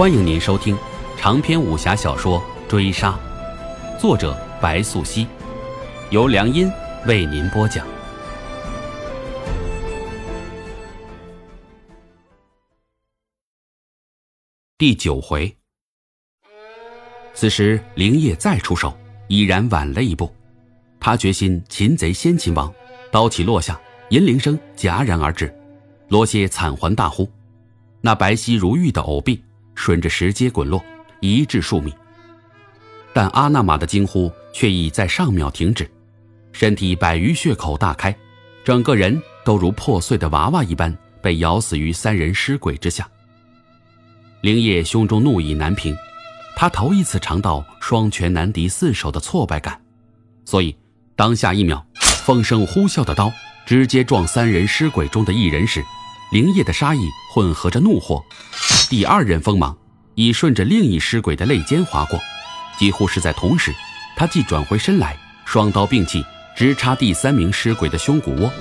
欢迎您收听长篇武侠小说《追杀》，作者白素熙，由良音为您播讲。第九回，此时灵叶再出手，已然晚了一步。他决心擒贼先擒王，刀起落下，银铃声戛然而止。罗歇惨还大呼，那白皙如玉的藕臂。顺着石阶滚落，一掷数米。但阿那玛的惊呼却已在上秒停止，身体百余血口大开，整个人都如破碎的娃娃一般被咬死于三人尸鬼之下。灵叶胸中怒意难平，他头一次尝到双拳难敌四手的挫败感，所以当下一秒，风声呼啸的刀直接撞三人尸鬼中的一人时，灵液的杀意混合着怒火。第二刃锋芒已顺着另一尸鬼的肋间划过，几乎是在同时，他既转回身来，双刀并起，直插第三名尸鬼的胸骨窝。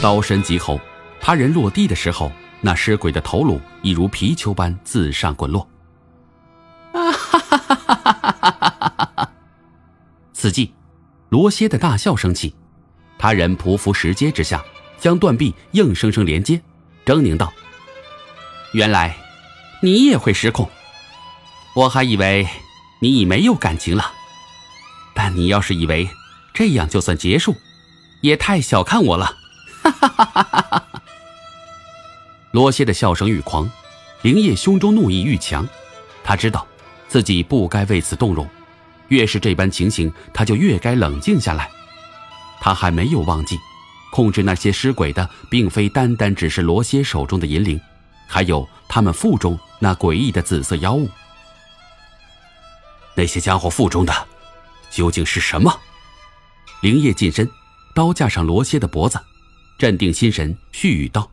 刀身极厚，他人落地的时候，那尸鬼的头颅已如皮球般自上滚落。啊哈哈哈哈哈哈哈！此际，罗歇的大笑声起，他人匍匐石阶之下，将断臂硬生生连接，狰狞道：“原来。”你也会失控，我还以为你已没有感情了。但你要是以为这样就算结束，也太小看我了。哈哈哈哈哈哈！罗歇的笑声愈狂，灵叶胸中怒意愈强。他知道自己不该为此动容，越是这般情形，他就越该冷静下来。他还没有忘记，控制那些尸鬼的，并非单单只是罗歇手中的银铃，还有他们腹中。那诡异的紫色妖物，那些家伙腹中的究竟是什么？灵叶近身，刀架上罗歇的脖子，镇定心神，絮语道：“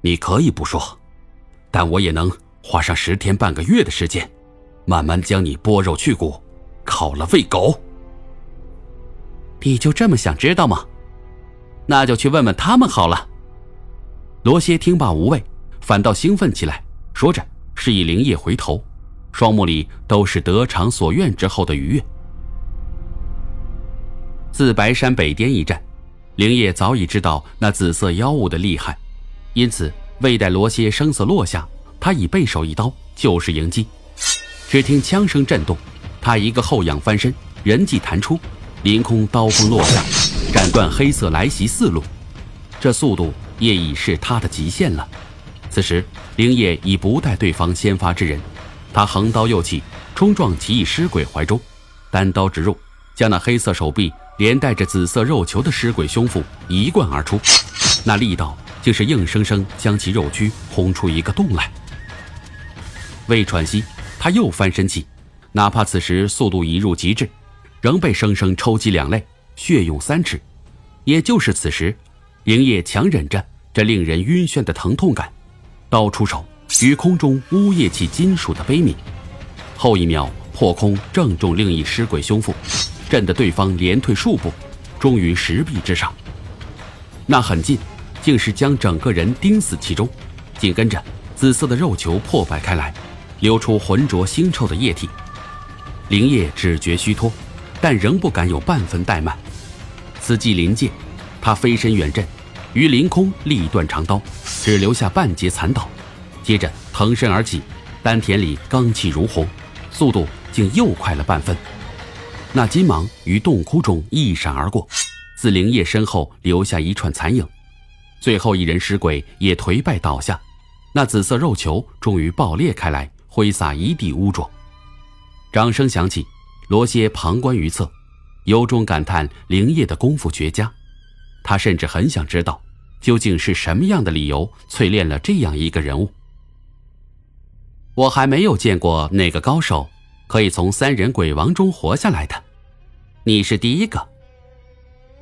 你可以不说，但我也能花上十天半个月的时间，慢慢将你剥肉去骨，烤了喂狗。你就这么想知道吗？那就去问问他们好了。”罗歇听罢无味，反倒兴奋起来。说着，示意灵叶回头，双目里都是得偿所愿之后的愉悦。自白山北巅一战，灵叶早已知道那紫色妖物的厉害，因此未待罗歇声色落下，他已背手一刀就是迎击。只听枪声震动，他一个后仰翻身，人迹弹出，凌空刀锋落下，断黑色来袭四路。这速度也已是他的极限了。此时，灵叶已不待对方先发制人，他横刀又起，冲撞奇异尸鬼怀中，单刀直入，将那黑色手臂连带着紫色肉球的尸鬼胸腹一贯而出，那力道竟是硬生生将其肉躯轰出一个洞来。未喘息，他又翻身起，哪怕此时速度已入极致，仍被生生抽击两肋，血涌三尺。也就是此时，灵叶强忍着这令人晕眩的疼痛感。刀出手，于空中呜咽起金属的悲鸣。后一秒，破空正中另一尸鬼胸腹，震得对方连退数步，终于石壁之上。那很近，竟是将整个人钉死其中。紧跟着，紫色的肉球破败开来，流出浑浊腥臭的液体。灵叶只觉虚脱，但仍不敢有半分怠慢。此际临界，他飞身远震。于凌空立断长刀，只留下半截残刀，接着腾身而起，丹田里罡气如虹，速度竟又快了半分。那金芒于洞窟中一闪而过，自灵叶身后留下一串残影。最后一人尸鬼也颓败倒下，那紫色肉球终于爆裂开来，挥洒一地污浊。掌声响起，罗歇旁观于侧，由衷感叹灵叶的功夫绝佳。他甚至很想知道，究竟是什么样的理由淬炼了这样一个人物。我还没有见过哪个高手可以从三人鬼王中活下来的，你是第一个。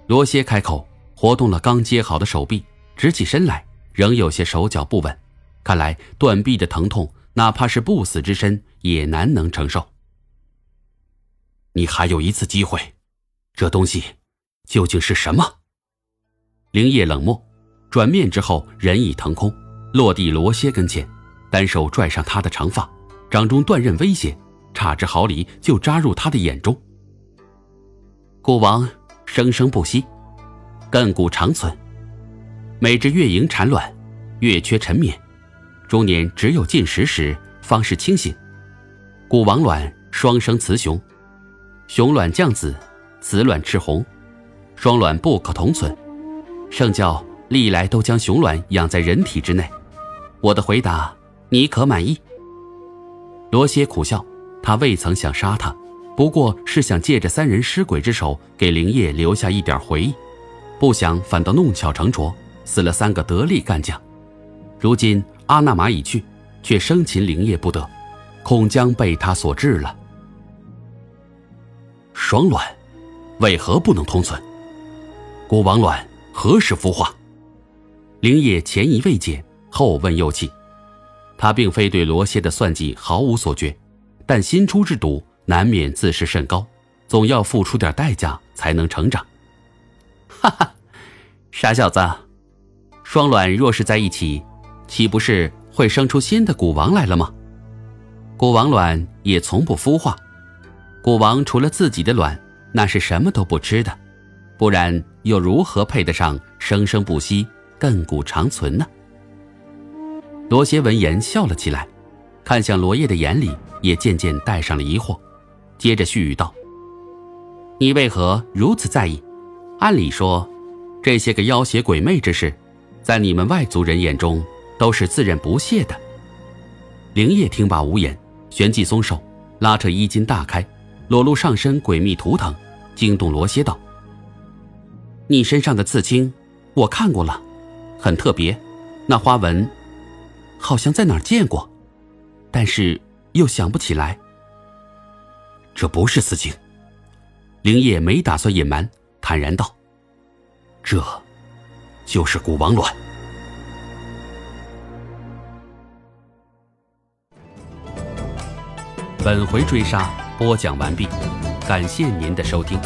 罗歇开口，活动了刚接好的手臂，直起身来，仍有些手脚不稳，看来断臂的疼痛，哪怕是不死之身也难能承受。你还有一次机会，这东西究竟是什么？灵叶冷漠，转面之后，人已腾空，落地罗歇跟前，单手拽上他的长发，掌中断刃威胁，差之毫厘就扎入他的眼中。古王生生不息，亘古长存。每至月盈产卵，月缺沉眠，中年只有进食时方是清醒。古王卵双生雌雄，雄卵降子，雌卵赤红，双卵不可同存。圣教历来都将雄卵养在人体之内。我的回答，你可满意？罗歇苦笑，他未曾想杀他，不过是想借着三人尸鬼之手给灵叶留下一点回忆，不想反倒弄巧成拙。死了三个得力干将，如今阿那玛已去，却生擒灵叶不得，恐将被他所制了。双卵为何不能同存？古王卵何时孵化？灵叶前疑未解，后问又起。他并非对罗歇的算计毫无所觉，但新出之毒难免自视甚高，总要付出点代价才能成长。哈哈，傻小子。双卵若是在一起，岂不是会生出新的古王来了吗？古王卵也从不孵化，古王除了自己的卵，那是什么都不吃的，不然又如何配得上生生不息、亘古长存呢？罗歇闻言笑了起来，看向罗叶的眼里也渐渐带上了疑惑，接着絮语道：“你为何如此在意？按理说，这些个妖邪鬼魅之事。”在你们外族人眼中，都是自认不屑的。灵叶听罢无言，旋即松手，拉扯衣襟大开，裸露上身诡秘图腾，惊动罗歇道：“你身上的刺青，我看过了，很特别，那花纹，好像在哪儿见过，但是又想不起来。这不是刺青。”灵叶没打算隐瞒，坦然道：“这。”就是古王卵。本回追杀播讲完毕，感谢您的收听。